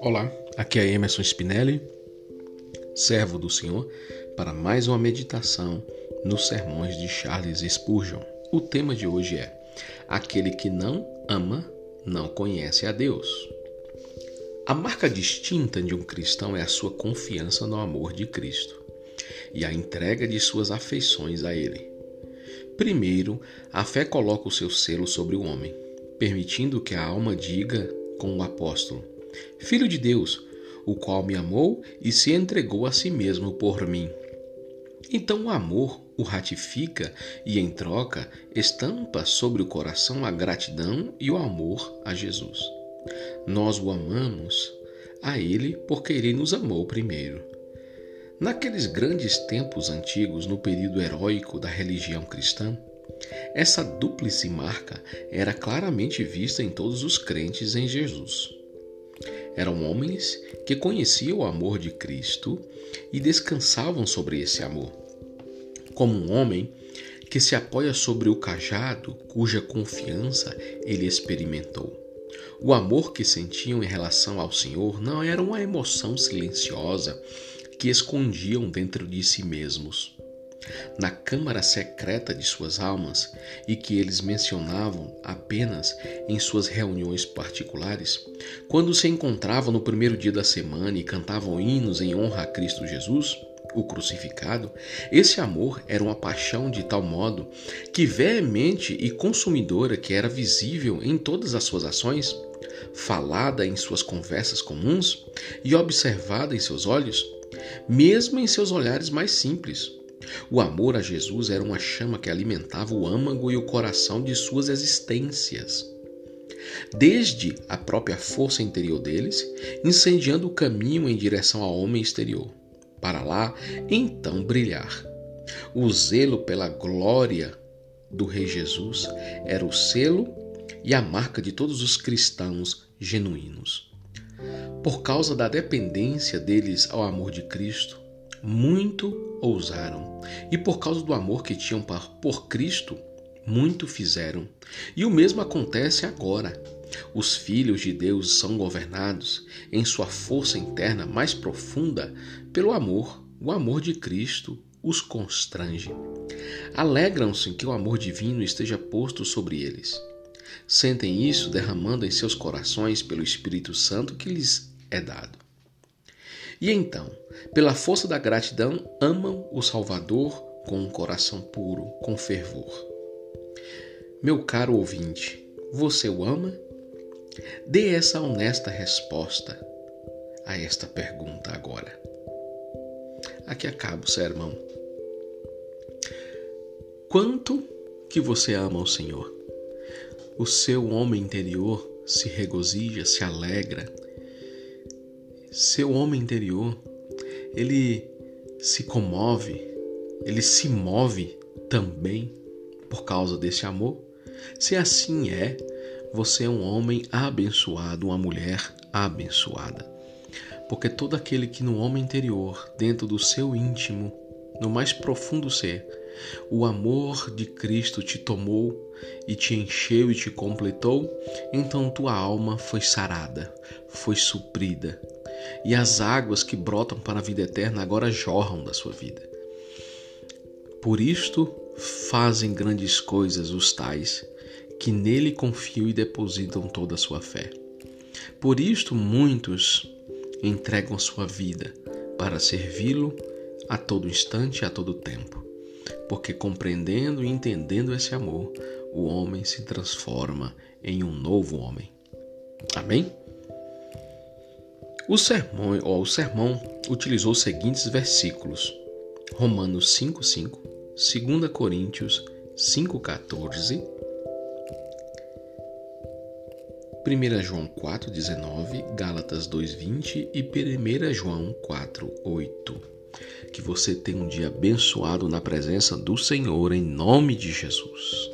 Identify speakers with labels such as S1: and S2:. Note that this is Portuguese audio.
S1: Olá, aqui é Emerson Spinelli, servo do Senhor, para mais uma meditação nos sermões de Charles Spurgeon. O tema de hoje é: Aquele que não ama não conhece a Deus. A marca distinta de um cristão é a sua confiança no amor de Cristo e a entrega de suas afeições a Ele. Primeiro, a fé coloca o seu selo sobre o homem, permitindo que a alma diga com o apóstolo: Filho de Deus, o qual me amou e se entregou a si mesmo por mim. Então o amor o ratifica e, em troca, estampa sobre o coração a gratidão e o amor a Jesus. Nós o amamos a Ele porque Ele nos amou primeiro. Naqueles grandes tempos antigos, no período heróico da religião cristã, essa dúplice marca era claramente vista em todos os crentes em Jesus. Eram homens que conheciam o amor de Cristo e descansavam sobre esse amor. Como um homem que se apoia sobre o cajado cuja confiança ele experimentou. O amor que sentiam em relação ao Senhor não era uma emoção silenciosa que escondiam dentro de si mesmos. Na câmara secreta de suas almas e que eles mencionavam apenas em suas reuniões particulares, quando se encontravam no primeiro dia da semana e cantavam hinos em honra a Cristo Jesus, o crucificado, esse amor era uma paixão de tal modo que veemente e consumidora que era visível em todas as suas ações, falada em suas conversas comuns e observada em seus olhos, mesmo em seus olhares mais simples. O amor a Jesus era uma chama que alimentava o âmago e o coração de suas existências. Desde a própria força interior deles, incendiando o caminho em direção ao homem exterior, para lá então brilhar. O zelo pela glória do Rei Jesus era o selo e a marca de todos os cristãos genuínos. Por causa da dependência deles ao amor de Cristo, muito ousaram, e por causa do amor que tinham por Cristo, muito fizeram. E o mesmo acontece agora. Os filhos de Deus são governados, em sua força interna mais profunda, pelo amor. O amor de Cristo os constrange. Alegram-se que o amor divino esteja posto sobre eles. Sentem isso derramando em seus corações pelo Espírito Santo que lhes é dado. E então, pela força da gratidão, amam o Salvador com um coração puro, com fervor. Meu caro ouvinte, você o ama? Dê essa honesta resposta a esta pergunta agora. Aqui acaba o sermão. Quanto que você ama o Senhor? O seu homem interior se regozija, se alegra seu homem interior, ele se comove, ele se move também por causa desse amor? Se assim é, você é um homem abençoado, uma mulher abençoada. Porque todo aquele que no homem interior, dentro do seu íntimo, no mais profundo ser, o amor de Cristo te tomou e te encheu e te completou, então tua alma foi sarada, foi suprida, e as águas que brotam para a vida eterna agora jorram da sua vida. Por isto fazem grandes coisas os tais que nele confiam e depositam toda a sua fé. Por isto muitos entregam sua vida para servi-lo a todo instante e a todo tempo, porque compreendendo e entendendo esse amor, o homem se transforma em um novo homem. Amém? O sermão, ó, o sermão utilizou os seguintes versículos: Romanos 5:5, 2 Coríntios 5:14, 1 João 4:19, Gálatas 2:20 e 1 João 4:8. Que você tenha um dia abençoado na presença do Senhor em nome de Jesus.